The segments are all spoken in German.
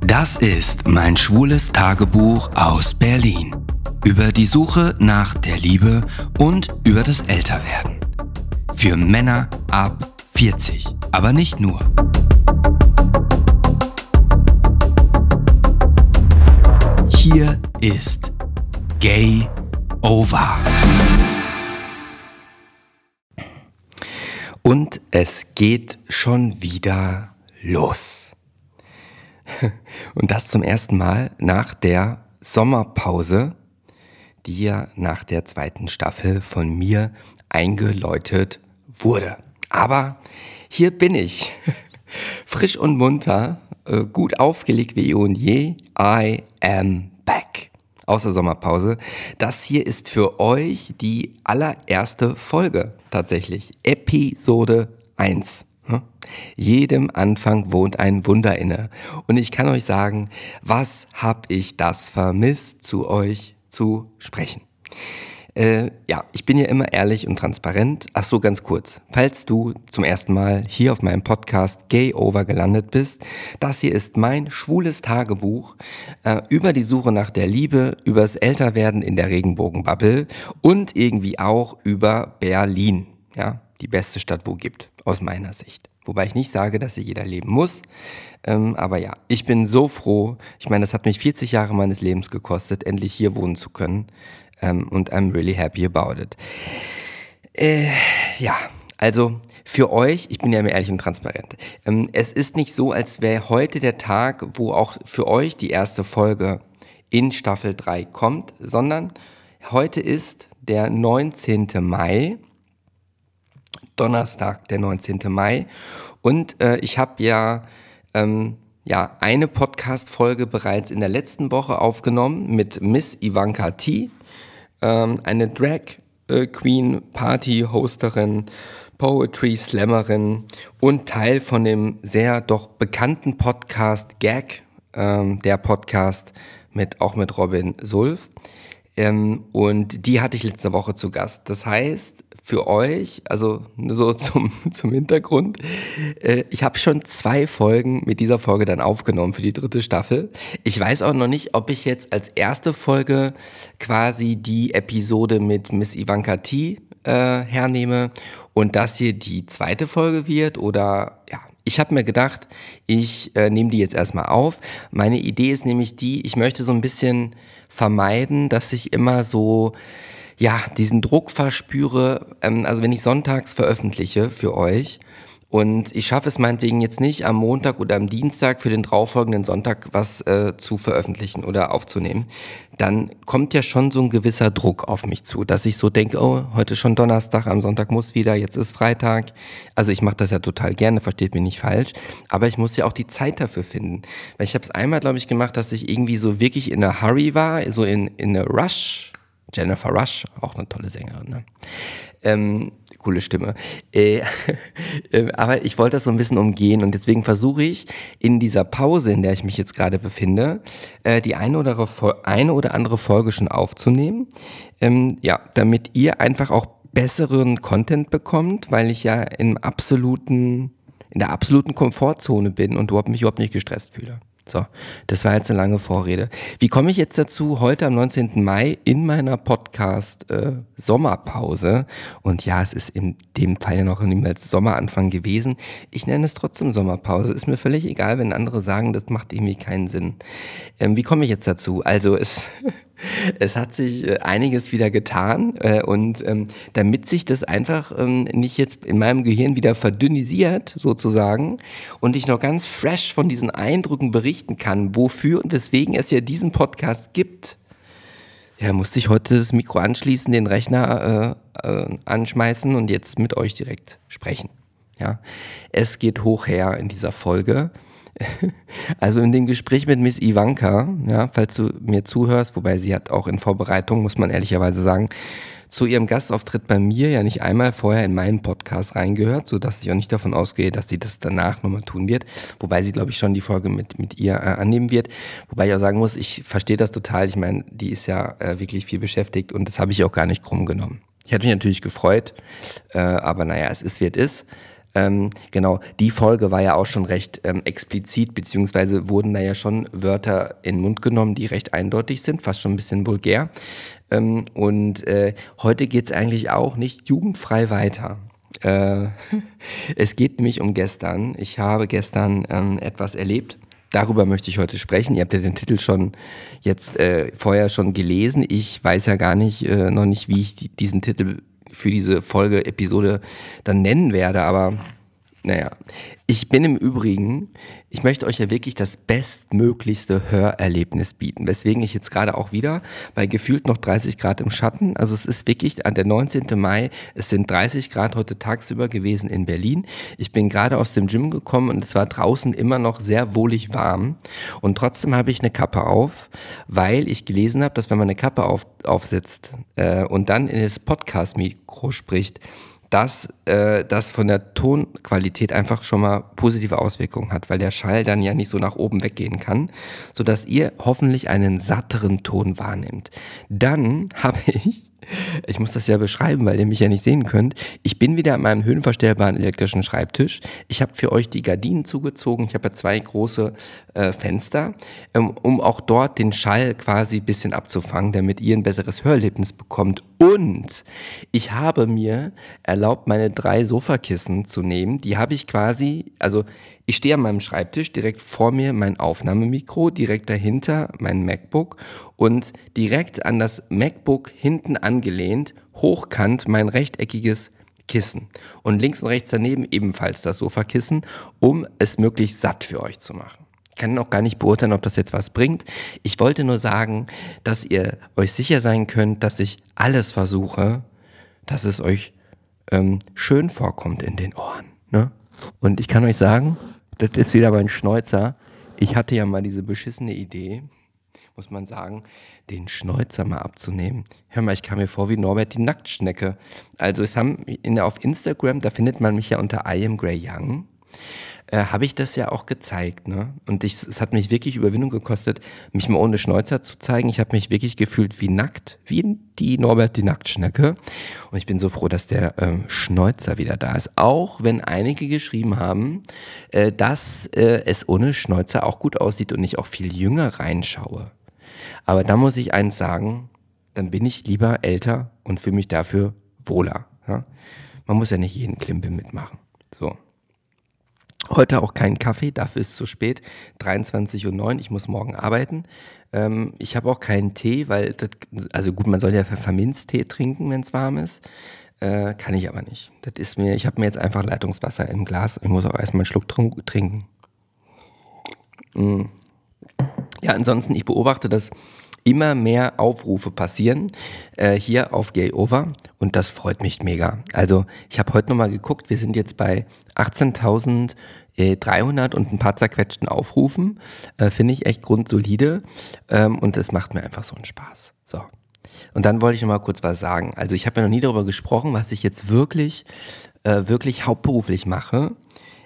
Das ist mein schwules Tagebuch aus Berlin. Über die Suche nach der Liebe und über das Älterwerden. Für Männer ab 40, aber nicht nur. Hier ist Gay Over. Und es geht schon wieder los. Und das zum ersten Mal nach der Sommerpause, die ja nach der zweiten Staffel von mir eingeläutet wurde. Aber hier bin ich, frisch und munter, äh, gut aufgelegt wie eh und je. I am back. Aus der Sommerpause. Das hier ist für euch die allererste Folge tatsächlich. Episode 1. Hm? Jedem Anfang wohnt ein Wunder inne. Und ich kann euch sagen, was hab ich das vermisst, zu euch zu sprechen. Äh, ja, ich bin ja immer ehrlich und transparent. Ach so, ganz kurz. Falls du zum ersten Mal hier auf meinem Podcast Gay Over gelandet bist, das hier ist mein schwules Tagebuch äh, über die Suche nach der Liebe, übers Älterwerden in der Regenbogenbubble und irgendwie auch über Berlin. Ja, die beste Stadt, wo gibt, aus meiner Sicht. Wobei ich nicht sage, dass hier jeder leben muss. Ähm, aber ja, ich bin so froh. Ich meine, das hat mich 40 Jahre meines Lebens gekostet, endlich hier wohnen zu können ähm, und I'm really happy about it. Äh, ja, also für euch, ich bin ja immer ehrlich und transparent, ähm, es ist nicht so, als wäre heute der Tag, wo auch für euch die erste Folge in Staffel 3 kommt, sondern heute ist der 19. Mai, Donnerstag, der 19. Mai. Und äh, ich habe ja, ähm, ja eine Podcast-Folge bereits in der letzten Woche aufgenommen mit Miss Ivanka T ähm, eine Drag äh, Queen, Party-Hosterin, Poetry Slammerin und Teil von dem sehr doch bekannten Podcast Gag, ähm, der Podcast mit auch mit Robin Sulf. Ähm, und die hatte ich letzte Woche zu Gast. Das heißt, für euch, also so zum, zum Hintergrund, äh, ich habe schon zwei Folgen mit dieser Folge dann aufgenommen für die dritte Staffel. Ich weiß auch noch nicht, ob ich jetzt als erste Folge quasi die Episode mit Miss Ivanka T äh, hernehme und das hier die zweite Folge wird oder ja, ich habe mir gedacht, ich äh, nehme die jetzt erstmal auf. Meine Idee ist nämlich die, ich möchte so ein bisschen vermeiden, dass ich immer so ja, diesen Druck verspüre, ähm, also wenn ich sonntags veröffentliche für euch und ich schaffe es meinetwegen jetzt nicht am Montag oder am Dienstag für den darauffolgenden Sonntag was äh, zu veröffentlichen oder aufzunehmen, dann kommt ja schon so ein gewisser Druck auf mich zu, dass ich so denke, oh, heute schon Donnerstag, am Sonntag muss wieder, jetzt ist Freitag. Also ich mache das ja total gerne, versteht mich nicht falsch, aber ich muss ja auch die Zeit dafür finden. Weil ich habe es einmal, glaube ich, gemacht, dass ich irgendwie so wirklich in einer Hurry war, so in, in einer Rush Jennifer Rush, auch eine tolle Sängerin. Ne? Ähm, coole Stimme. Äh, äh, aber ich wollte das so ein bisschen umgehen und deswegen versuche ich in dieser Pause, in der ich mich jetzt gerade befinde, äh, die eine oder, eine oder andere Folge schon aufzunehmen. Ähm, ja, damit ihr einfach auch besseren Content bekommt, weil ich ja im absoluten, in der absoluten Komfortzone bin und mich überhaupt nicht gestresst fühle. So, das war jetzt eine lange Vorrede. Wie komme ich jetzt dazu, heute am 19. Mai in meiner Podcast äh, Sommerpause, und ja, es ist in dem Fall ja noch niemals Sommeranfang gewesen, ich nenne es trotzdem Sommerpause, ist mir völlig egal, wenn andere sagen, das macht irgendwie keinen Sinn. Ähm, wie komme ich jetzt dazu? Also es es hat sich äh, einiges wieder getan äh, und ähm, damit sich das einfach ähm, nicht jetzt in meinem Gehirn wieder verdünnisiert sozusagen und ich noch ganz fresh von diesen Eindrücken berichten kann, wofür und weswegen es ja diesen Podcast gibt, ja, musste ich heute das Mikro anschließen, den Rechner äh, anschmeißen und jetzt mit euch direkt sprechen. Ja, es geht hoch her in dieser Folge. Also in dem Gespräch mit Miss Ivanka, ja, falls du mir zuhörst, wobei sie hat auch in Vorbereitung, muss man ehrlicherweise sagen, zu ihrem Gastauftritt bei mir ja nicht einmal vorher in meinen Podcast reingehört, sodass ich auch nicht davon ausgehe, dass sie das danach nochmal tun wird. Wobei sie, glaube ich, schon die Folge mit, mit ihr äh, annehmen wird. Wobei ich auch sagen muss, ich verstehe das total. Ich meine, die ist ja äh, wirklich viel beschäftigt und das habe ich auch gar nicht krumm genommen. Ich hätte mich natürlich gefreut, äh, aber naja, es ist, wie es ist. Ähm, genau, die Folge war ja auch schon recht ähm, explizit, beziehungsweise wurden da ja schon Wörter in den Mund genommen, die recht eindeutig sind, fast schon ein bisschen vulgär. Ähm, und äh, heute geht's eigentlich auch nicht jugendfrei weiter. Äh, es geht nämlich um gestern. Ich habe gestern ähm, etwas erlebt. Darüber möchte ich heute sprechen. Ihr habt ja den Titel schon jetzt äh, vorher schon gelesen. Ich weiß ja gar nicht, äh, noch nicht, wie ich die, diesen Titel für diese Folge, Episode dann nennen werde, aber naja, ich bin im Übrigen, ich möchte euch ja wirklich das bestmöglichste Hörerlebnis bieten, weswegen ich jetzt gerade auch wieder bei gefühlt noch 30 Grad im Schatten, also es ist wirklich an der 19. Mai, es sind 30 Grad heute tagsüber gewesen in Berlin. Ich bin gerade aus dem Gym gekommen und es war draußen immer noch sehr wohlig warm und trotzdem habe ich eine Kappe auf, weil ich gelesen habe, dass wenn man eine Kappe auf, aufsetzt äh, und dann in das Podcast-Mikro spricht, dass äh, das von der Tonqualität einfach schon mal positive Auswirkungen hat, weil der Schall dann ja nicht so nach oben weggehen kann, sodass ihr hoffentlich einen satteren Ton wahrnehmt. Dann habe ich ich muss das ja beschreiben, weil ihr mich ja nicht sehen könnt. Ich bin wieder an meinem höhenverstellbaren elektrischen Schreibtisch. Ich habe für euch die Gardinen zugezogen. Ich habe ja zwei große äh, Fenster, ähm, um auch dort den Schall quasi ein bisschen abzufangen, damit ihr ein besseres Hörerlebnis bekommt. Und ich habe mir erlaubt, meine drei Sofakissen zu nehmen. Die habe ich quasi, also ich stehe an meinem Schreibtisch, direkt vor mir mein Aufnahmemikro, direkt dahinter mein MacBook und direkt an das MacBook hinten angelehnt, hochkant mein rechteckiges Kissen. Und links und rechts daneben ebenfalls das Sofakissen, um es möglichst satt für euch zu machen. Ich kann auch gar nicht beurteilen, ob das jetzt was bringt. Ich wollte nur sagen, dass ihr euch sicher sein könnt, dass ich alles versuche, dass es euch ähm, schön vorkommt in den Ohren. Ne? Und ich kann euch sagen, das ist wieder mein Schnäuzer. Ich hatte ja mal diese beschissene Idee, muss man sagen, den Schnäuzer mal abzunehmen. Hör mal, ich kam mir vor wie Norbert die Nacktschnecke. Also es haben in, auf Instagram, da findet man mich ja unter I am Grey Young äh, habe ich das ja auch gezeigt. Ne? Und ich, es hat mich wirklich Überwindung gekostet, mich mal ohne Schnäuzer zu zeigen. Ich habe mich wirklich gefühlt wie nackt, wie die Norbert die Nacktschnecke. Und ich bin so froh, dass der ähm, Schnäuzer wieder da ist. Auch wenn einige geschrieben haben, äh, dass äh, es ohne Schnäuzer auch gut aussieht und ich auch viel jünger reinschaue. Aber da muss ich eins sagen, dann bin ich lieber älter und fühle mich dafür wohler. Ja? Man muss ja nicht jeden Klimbim mitmachen. Heute auch keinen Kaffee, dafür ist es zu spät. 23.09 Uhr, ich muss morgen arbeiten. Ähm, ich habe auch keinen Tee, weil, das, also gut, man soll ja Pfefferminztee trinken, wenn es warm ist. Äh, kann ich aber nicht. Das ist mir, ich habe mir jetzt einfach Leitungswasser im Glas. Ich muss auch erstmal einen Schluck trinken. Mm. Ja, ansonsten, ich beobachte, dass immer mehr Aufrufe passieren äh, hier auf Gay Over und das freut mich mega. Also ich habe heute nochmal geguckt, wir sind jetzt bei 18.000 300 und ein paar zerquetschten Aufrufen. Äh, Finde ich echt grundsolide ähm, und es macht mir einfach so einen Spaß. So. Und dann wollte ich noch mal kurz was sagen. Also ich habe ja noch nie darüber gesprochen, was ich jetzt wirklich, äh, wirklich hauptberuflich mache.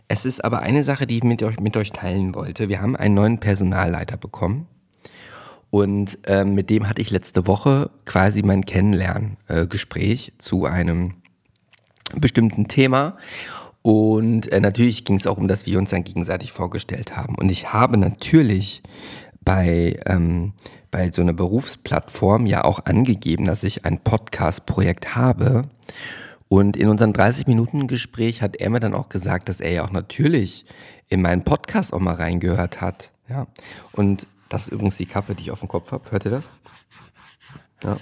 Es ist aber eine Sache, die ich mit euch, mit euch teilen wollte. Wir haben einen neuen Personalleiter bekommen. Und äh, mit dem hatte ich letzte Woche quasi mein Kennenlerngespräch äh, zu einem bestimmten Thema. Und äh, natürlich ging es auch um das, wir uns dann gegenseitig vorgestellt haben. Und ich habe natürlich bei, ähm, bei so einer Berufsplattform ja auch angegeben, dass ich ein Podcast-Projekt habe. Und in unserem 30-Minuten-Gespräch hat er mir dann auch gesagt, dass er ja auch natürlich in meinen Podcast auch mal reingehört hat. Ja. Und das ist übrigens die Kappe, die ich auf dem Kopf habe. Hört ihr das? Ja.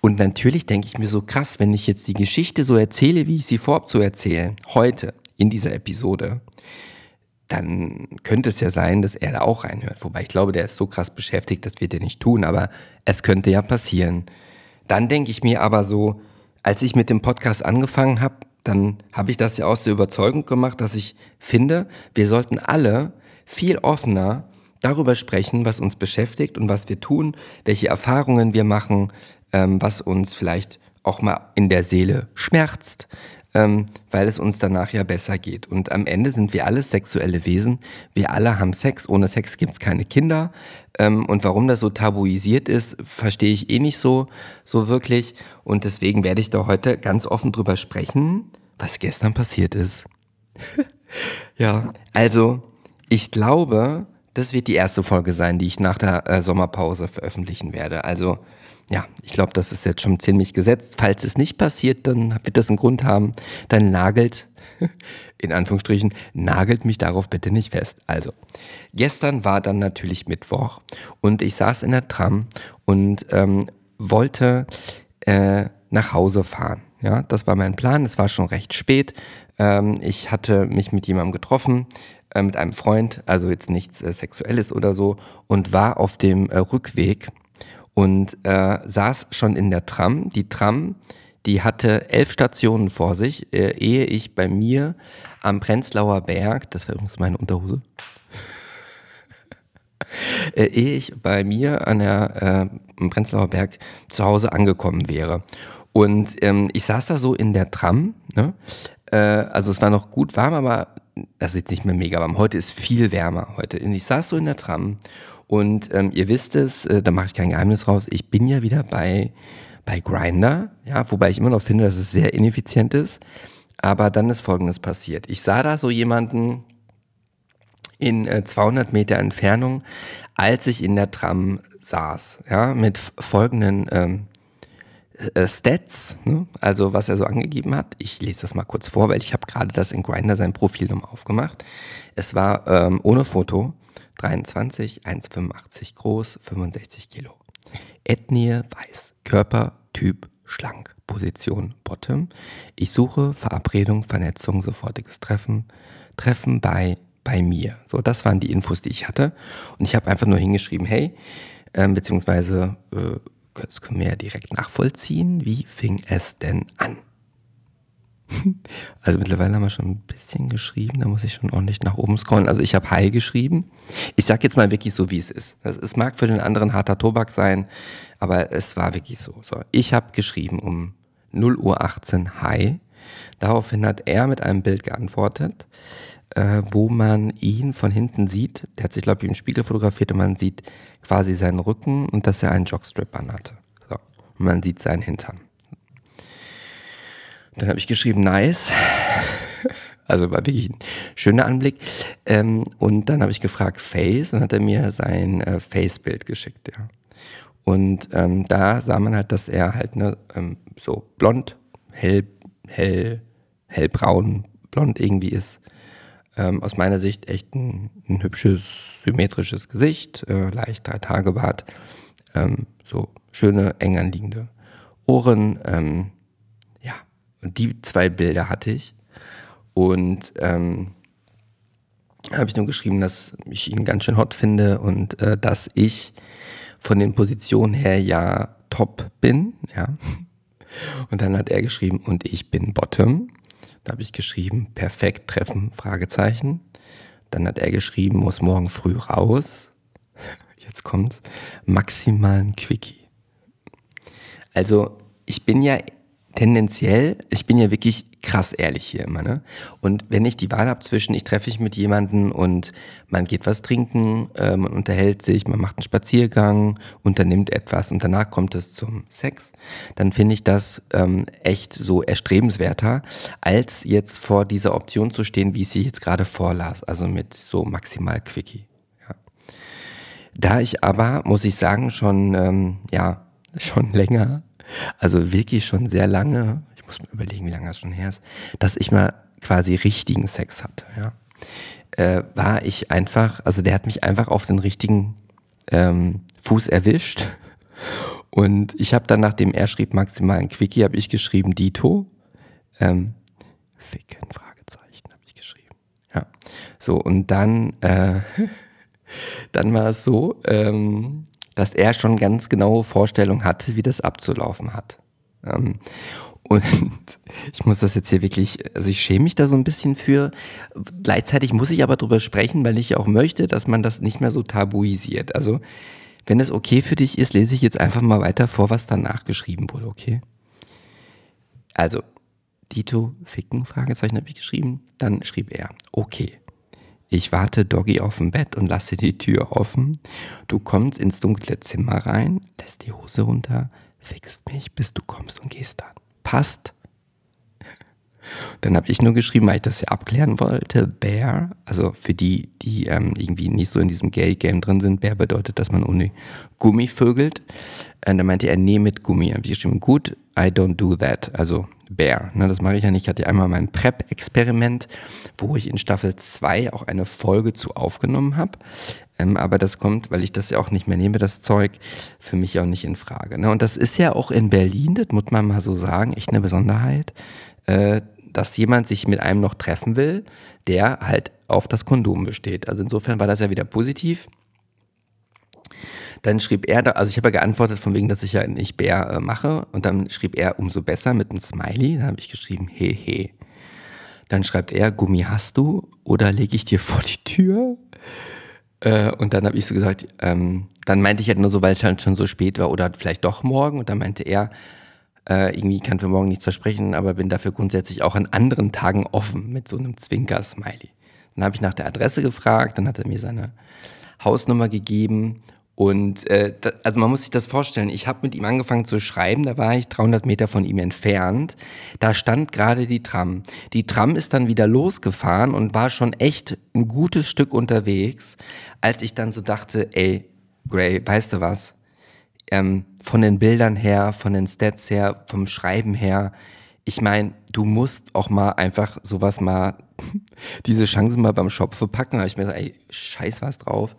Und natürlich denke ich mir so krass, wenn ich jetzt die Geschichte so erzähle, wie ich sie vorab zu erzählen, heute in dieser Episode, dann könnte es ja sein, dass er da auch reinhört. Wobei ich glaube, der ist so krass beschäftigt, das wird er nicht tun, aber es könnte ja passieren. Dann denke ich mir aber so, als ich mit dem Podcast angefangen habe, dann habe ich das ja aus der Überzeugung gemacht, dass ich finde, wir sollten alle viel offener darüber sprechen, was uns beschäftigt und was wir tun, welche Erfahrungen wir machen, ähm, was uns vielleicht auch mal in der Seele schmerzt, ähm, weil es uns danach ja besser geht. Und am Ende sind wir alle sexuelle Wesen. Wir alle haben Sex. Ohne Sex gibt es keine Kinder. Ähm, und warum das so tabuisiert ist, verstehe ich eh nicht so, so wirklich. Und deswegen werde ich da heute ganz offen drüber sprechen, was gestern passiert ist. ja, also ich glaube, das wird die erste Folge sein, die ich nach der äh, Sommerpause veröffentlichen werde. Also ja, ich glaube, das ist jetzt schon ziemlich gesetzt. Falls es nicht passiert, dann wird das einen Grund haben. Dann nagelt, in Anführungsstrichen, nagelt mich darauf bitte nicht fest. Also, gestern war dann natürlich Mittwoch und ich saß in der Tram und ähm, wollte äh, nach Hause fahren. Ja, das war mein Plan. Es war schon recht spät. Ähm, ich hatte mich mit jemandem getroffen, äh, mit einem Freund, also jetzt nichts äh, Sexuelles oder so, und war auf dem äh, Rückweg und äh, saß schon in der Tram. Die Tram, die hatte elf Stationen vor sich, äh, ehe ich bei mir am Prenzlauer Berg, das war übrigens meine Unterhose, äh, ehe ich bei mir an der äh, Prenzlauer Berg zu Hause angekommen wäre. Und ähm, ich saß da so in der Tram, ne? äh, also es war noch gut warm, aber das ist jetzt nicht mehr mega warm. Heute ist viel wärmer heute. Ich saß so in der Tram und ähm, ihr wisst es, äh, da mache ich kein Geheimnis raus, ich bin ja wieder bei, bei Grinder, ja, wobei ich immer noch finde, dass es sehr ineffizient ist. Aber dann ist Folgendes passiert. Ich sah da so jemanden in äh, 200 Meter Entfernung, als ich in der Tram saß, ja, mit folgenden ähm, äh, Stats, ne? also was er so angegeben hat. Ich lese das mal kurz vor, weil ich habe gerade das in Grinder sein Profil nochmal aufgemacht. Es war ähm, ohne Foto 23, 1,85 groß, 65 Kilo. Ethnie weiß, Körpertyp schlank, Position Bottom. Ich suche Verabredung, Vernetzung, sofortiges Treffen, Treffen bei bei mir. So, das waren die Infos, die ich hatte. Und ich habe einfach nur hingeschrieben, hey, äh, beziehungsweise äh, das können wir ja direkt nachvollziehen. Wie fing es denn an? Also mittlerweile haben wir schon ein bisschen geschrieben, da muss ich schon ordentlich nach oben scrollen. Also ich habe Hi geschrieben. Ich sage jetzt mal wirklich so, wie es ist. Es mag für den anderen harter Tobak sein, aber es war wirklich so. so ich habe geschrieben um 0 Uhr 18 Hi. Daraufhin hat er mit einem Bild geantwortet, äh, wo man ihn von hinten sieht. Der hat sich, glaube ich, im Spiegel fotografiert und man sieht quasi seinen Rücken und dass er einen Jockstrip anhatte. So. Und man sieht seinen Hintern. Dann habe ich geschrieben, nice. Also war wirklich ein schöner Anblick. Ähm, und dann habe ich gefragt, Face, und hat er mir sein äh, Face-Bild geschickt, ja. Und ähm, da sah man halt, dass er halt ne, ähm, so blond, hell, hell, hellbraun, blond irgendwie ist. Ähm, aus meiner Sicht echt ein, ein hübsches, symmetrisches Gesicht, äh, leicht drei Tage Bart, ähm, so schöne, eng anliegende Ohren, ähm, und die zwei Bilder hatte ich. Und ähm, habe ich nur geschrieben, dass ich ihn ganz schön hot finde und äh, dass ich von den Positionen her ja top bin, ja. Und dann hat er geschrieben, und ich bin Bottom. Da habe ich geschrieben, perfekt treffen, Fragezeichen. Dann hat er geschrieben, muss morgen früh raus. Jetzt kommt's, maximalen Quickie. Also, ich bin ja tendenziell, ich bin ja wirklich krass ehrlich hier immer, ne? Und wenn ich die Wahl habe zwischen, ich treffe mich mit jemandem und man geht was trinken, äh, man unterhält sich, man macht einen Spaziergang, unternimmt etwas und danach kommt es zum Sex, dann finde ich das ähm, echt so erstrebenswerter, als jetzt vor dieser Option zu stehen, wie ich sie jetzt gerade vorlas, also mit so maximal Quickie. Ja. Da ich aber, muss ich sagen, schon, ähm, ja, schon länger also wirklich schon sehr lange, ich muss mir überlegen, wie lange das schon her ist, dass ich mal quasi richtigen Sex hatte, ja. Äh, war ich einfach, also der hat mich einfach auf den richtigen ähm, Fuß erwischt. Und ich habe dann, nachdem er schrieb maximal ein Quickie, habe ich geschrieben Dito. Ähm, Ficken, Fragezeichen, habe ich geschrieben. Ja. So, und dann, äh, dann war es so, ähm, dass er schon ganz genaue Vorstellung hatte, wie das abzulaufen hat. Ähm, und ich muss das jetzt hier wirklich, also ich schäme mich da so ein bisschen für. Gleichzeitig muss ich aber drüber sprechen, weil ich auch möchte, dass man das nicht mehr so tabuisiert. Also, wenn es okay für dich ist, lese ich jetzt einfach mal weiter vor, was danach geschrieben wurde, okay? Also, Dito Ficken, Fragezeichen habe ich geschrieben. Dann schrieb er, okay. Ich warte Doggy auf dem Bett und lasse die Tür offen. Du kommst ins dunkle Zimmer rein, lässt die Hose runter, fixt mich, bis du kommst und gehst dann. Passt. Dann habe ich nur geschrieben, weil ich das ja abklären wollte. Bear, also für die, die ähm, irgendwie nicht so in diesem Gay-Game drin sind, Bear bedeutet, dass man ohne Gummi vögelt. Und dann meinte er, nee, mit Gummi. Dann habe ich geschrieben, gut, I don't do that. Also Bear. Ne, das mache ich ja nicht. Ich hatte einmal mein Prep-Experiment, wo ich in Staffel 2 auch eine Folge zu aufgenommen habe. Ähm, aber das kommt, weil ich das ja auch nicht mehr nehme, das Zeug, für mich auch nicht in Frage. Ne? Und das ist ja auch in Berlin, das muss man mal so sagen, echt eine Besonderheit. Äh, dass jemand sich mit einem noch treffen will, der halt auf das Kondom besteht. Also insofern war das ja wieder positiv. Dann schrieb er, also ich habe ja geantwortet von wegen, dass ich ja nicht Bär äh, mache. Und dann schrieb er umso besser mit einem Smiley. Dann habe ich geschrieben, he he. Dann schreibt er, Gummi hast du oder lege ich dir vor die Tür? Äh, und dann habe ich so gesagt, ähm, dann meinte ich halt nur so, weil es halt schon so spät war oder vielleicht doch morgen. Und dann meinte er, äh, irgendwie kann für morgen nichts versprechen, aber bin dafür grundsätzlich auch an anderen Tagen offen mit so einem Zwinker-Smiley. Dann habe ich nach der Adresse gefragt, dann hat er mir seine Hausnummer gegeben und äh, da, also man muss sich das vorstellen, ich habe mit ihm angefangen zu schreiben, da war ich 300 Meter von ihm entfernt, da stand gerade die Tram. Die Tram ist dann wieder losgefahren und war schon echt ein gutes Stück unterwegs, als ich dann so dachte, ey, Gray, weißt du was? ähm, von den Bildern her, von den Stats her, vom Schreiben her. Ich meine, du musst auch mal einfach sowas mal, diese Chance mal beim Schopfe packen. Da habe ich mir gesagt, ey, scheiß was drauf.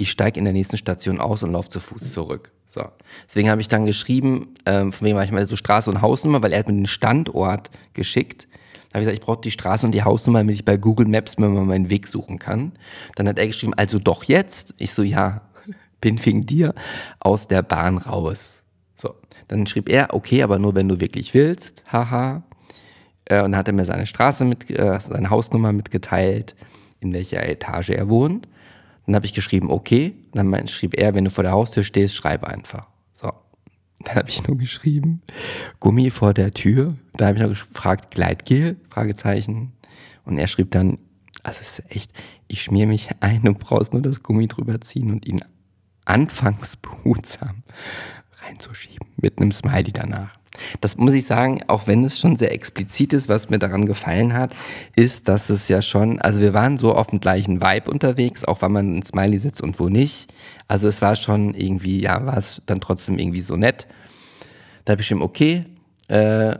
Ich steige in der nächsten Station aus und laufe zu Fuß zurück. So. Deswegen habe ich dann geschrieben, ähm, von wem war ich mal so Straße und Hausnummer, weil er hat mir den Standort geschickt. Da habe ich gesagt, ich brauche die Straße und die Hausnummer, damit ich bei Google Maps mir mal meinen Weg suchen kann. Dann hat er geschrieben, also doch jetzt? Ich so, ja, bin wegen dir aus der Bahn raus. So, dann schrieb er, okay, aber nur wenn du wirklich willst, haha. Äh, und dann hat er mir seine Straße mit, äh, seine Hausnummer mitgeteilt, in welcher Etage er wohnt. Dann habe ich geschrieben, okay. Dann schrieb er, wenn du vor der Haustür stehst, schreib einfach. So. Dann habe ich nur geschrieben, Gummi vor der Tür. Da habe ich noch gefragt, Gleitgel? Fragezeichen. Und er schrieb dann, das ist echt, ich schmier mich ein, du brauchst nur das Gummi drüber ziehen und ihn anfangs behutsam reinzuschieben, mit einem Smiley danach. Das muss ich sagen, auch wenn es schon sehr explizit ist, was mir daran gefallen hat, ist, dass es ja schon, also wir waren so auf dem gleichen Vibe unterwegs, auch wann man ein Smiley sitzt und wo nicht. Also es war schon irgendwie, ja, war es dann trotzdem irgendwie so nett. Da habe ich ihm, okay, äh,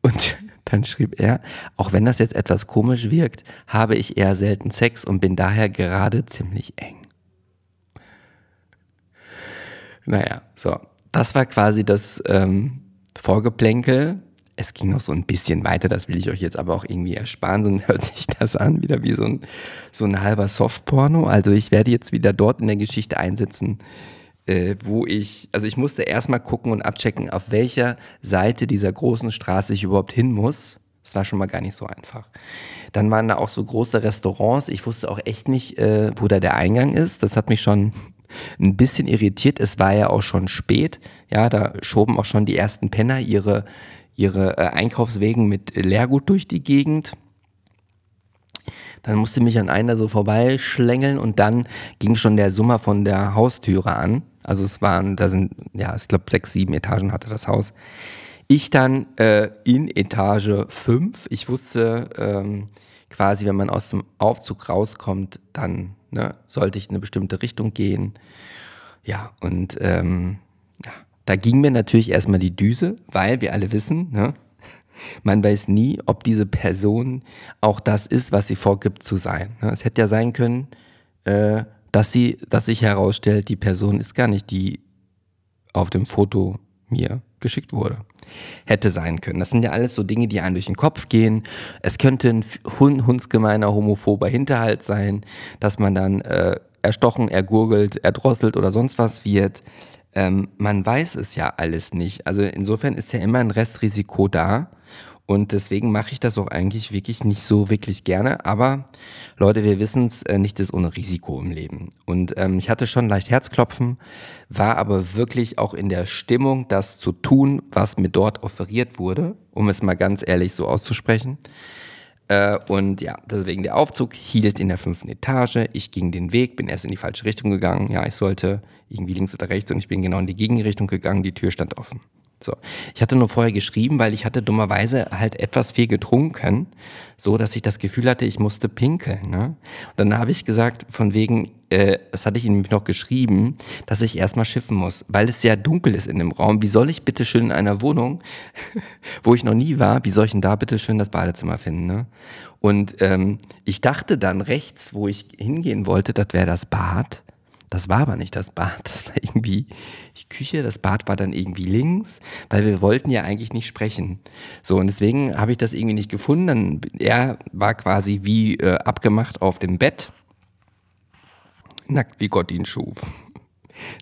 und dann schrieb er, auch wenn das jetzt etwas komisch wirkt, habe ich eher selten Sex und bin daher gerade ziemlich eng. Naja, so. Das war quasi das ähm, Vorgeplänkel. Es ging noch so ein bisschen weiter, das will ich euch jetzt aber auch irgendwie ersparen, sonst hört sich das an, wieder wie so ein, so ein halber Softporno. Also ich werde jetzt wieder dort in der Geschichte einsetzen, äh, wo ich, also ich musste erstmal gucken und abchecken, auf welcher Seite dieser großen Straße ich überhaupt hin muss. Das war schon mal gar nicht so einfach. Dann waren da auch so große Restaurants. Ich wusste auch echt nicht, äh, wo da der Eingang ist. Das hat mich schon ein bisschen irritiert. Es war ja auch schon spät. Ja, da schoben auch schon die ersten Penner ihre, ihre äh, Einkaufswegen mit Leergut durch die Gegend. Dann musste mich an einer so vorbeischlängeln und dann ging schon der Summer von der Haustüre an. Also es waren, da sind, ja, ich glaube sechs, sieben Etagen hatte das Haus. Ich dann äh, in Etage fünf. Ich wusste ähm, quasi, wenn man aus dem Aufzug rauskommt, dann ne, sollte ich in eine bestimmte Richtung gehen. Ja, und ähm, ja, da ging mir natürlich erstmal die Düse, weil wir alle wissen, ne, man weiß nie, ob diese Person auch das ist, was sie vorgibt zu sein. Ne. Es hätte ja sein können, äh, dass sie, dass sich herausstellt, die Person ist gar nicht die auf dem Foto mir geschickt wurde. Hätte sein können. Das sind ja alles so Dinge, die einem durch den Kopf gehen. Es könnte ein hundsgemeiner, homophober Hinterhalt sein, dass man dann äh, erstochen, ergurgelt, erdrosselt oder sonst was wird. Ähm, man weiß es ja alles nicht. Also insofern ist ja immer ein Restrisiko da. Und deswegen mache ich das auch eigentlich wirklich nicht so wirklich gerne. Aber Leute, wir wissen es, äh, nichts ist ohne Risiko im Leben. Und ähm, ich hatte schon leicht Herzklopfen, war aber wirklich auch in der Stimmung, das zu tun, was mir dort offeriert wurde, um es mal ganz ehrlich so auszusprechen. Äh, und ja, deswegen der Aufzug hielt in der fünften Etage. Ich ging den Weg, bin erst in die falsche Richtung gegangen. Ja, ich sollte irgendwie links oder rechts und ich bin genau in die Gegenrichtung gegangen. Die Tür stand offen. So. Ich hatte nur vorher geschrieben, weil ich hatte dummerweise halt etwas viel getrunken, so dass ich das Gefühl hatte, ich musste pinkeln. Ne? Und dann habe ich gesagt, von wegen, äh, das hatte ich ihm noch geschrieben, dass ich erstmal schiffen muss, weil es sehr dunkel ist in dem Raum. Wie soll ich bitte schön in einer Wohnung, wo ich noch nie war, wie soll ich denn da bitte schön das Badezimmer finden? Ne? Und ähm, ich dachte dann rechts, wo ich hingehen wollte, das wäre das Bad. Das war aber nicht das Bad, das war irgendwie die Küche. Das Bad war dann irgendwie links, weil wir wollten ja eigentlich nicht sprechen. So, und deswegen habe ich das irgendwie nicht gefunden. Dann, er war quasi wie äh, abgemacht auf dem Bett, nackt wie Gott ihn schuf.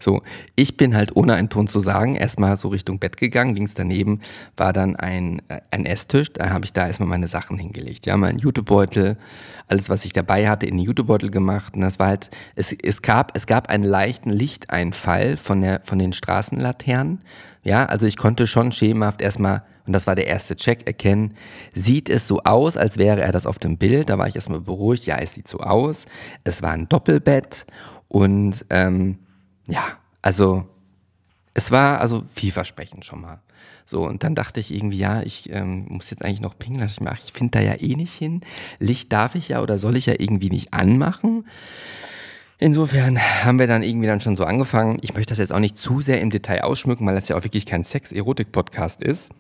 So, ich bin halt ohne einen Ton zu sagen erstmal so Richtung Bett gegangen. Links daneben war dann ein, äh, ein Esstisch. Da habe ich da erstmal meine Sachen hingelegt. Ja, mein Jutebeutel, alles, was ich dabei hatte, in den Jutebeutel gemacht. Und das war halt, es, es, gab, es gab einen leichten Lichteinfall von, der, von den Straßenlaternen. Ja, also ich konnte schon schemenhaft erstmal, und das war der erste Check, erkennen, sieht es so aus, als wäre er das auf dem Bild. Da war ich erstmal beruhigt, ja, es sieht so aus. Es war ein Doppelbett und ähm, ja, also es war also vielversprechend schon mal. So, und dann dachte ich irgendwie, ja, ich ähm, muss jetzt eigentlich noch pingeln. Ich, ach, ich finde da ja eh nicht hin. Licht darf ich ja oder soll ich ja irgendwie nicht anmachen. Insofern haben wir dann irgendwie dann schon so angefangen. Ich möchte das jetzt auch nicht zu sehr im Detail ausschmücken, weil das ja auch wirklich kein Sex-Erotik-Podcast ist.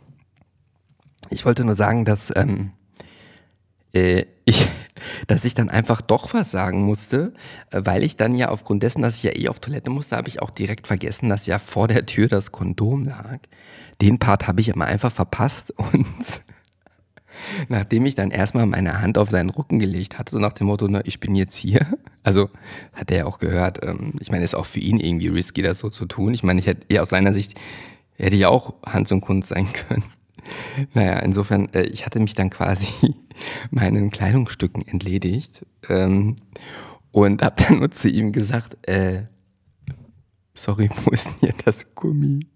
Ich wollte nur sagen, dass ähm, äh, ich, dass ich dann einfach doch was sagen musste, äh, weil ich dann ja aufgrund dessen, dass ich ja eh auf Toilette musste, habe ich auch direkt vergessen, dass ja vor der Tür das Kondom lag. Den Part habe ich immer einfach verpasst und nachdem ich dann erstmal meine Hand auf seinen Rücken gelegt hatte, so nach dem Motto, na, ich bin jetzt hier. Also hat er ja auch gehört, ähm, ich meine, ist auch für ihn irgendwie risky, das so zu tun. Ich meine, ich hätte eher aus seiner Sicht, hätte ich auch Hans und Kunst sein können. Naja, insofern, äh, ich hatte mich dann quasi meinen Kleidungsstücken entledigt ähm, und habe dann nur zu ihm gesagt, äh, sorry, wo ist denn hier das Gummi?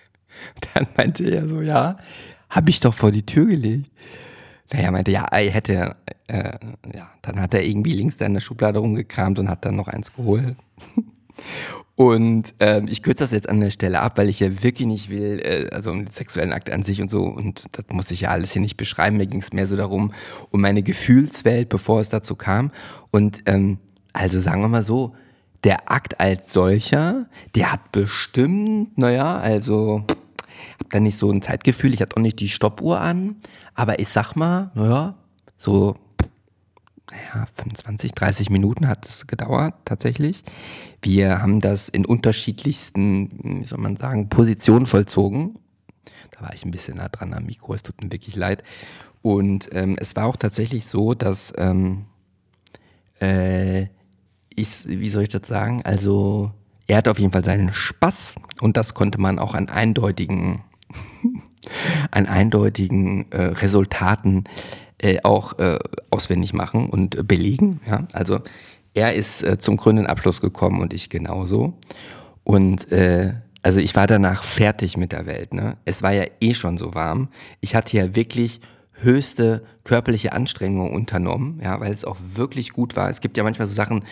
Dann meinte er so, ja, habe ich doch vor die Tür gelegt. Naja, meinte, ja, er hätte, äh, ja, dann hat er irgendwie links da in der Schublade rumgekramt und hat dann noch eins geholt. Und ähm, ich kürze das jetzt an der Stelle ab, weil ich ja wirklich nicht will, äh, also um den sexuellen Akt an sich und so, und das muss ich ja alles hier nicht beschreiben. Mir ging es mehr so darum, um meine Gefühlswelt, bevor es dazu kam. Und ähm, also sagen wir mal so, der Akt als solcher, der hat bestimmt, naja, also hab da nicht so ein Zeitgefühl, ich hatte auch nicht die Stoppuhr an, aber ich sag mal, naja, so naja, 25, 30 Minuten hat es gedauert tatsächlich. Wir haben das in unterschiedlichsten, wie soll man sagen, Positionen vollzogen. Da war ich ein bisschen nah dran am Mikro, es tut mir wirklich leid. Und ähm, es war auch tatsächlich so, dass ähm, äh, ich, wie soll ich das sagen, also er hat auf jeden Fall seinen Spaß und das konnte man auch an eindeutigen, an eindeutigen äh, Resultaten äh, auch äh, auswendig machen und äh, belegen. Ja? Also er ist äh, zum grünen Abschluss gekommen und ich genauso. Und äh, also ich war danach fertig mit der Welt. Ne? Es war ja eh schon so warm. Ich hatte ja wirklich höchste körperliche Anstrengung unternommen, ja, weil es auch wirklich gut war. Es gibt ja manchmal so Sachen,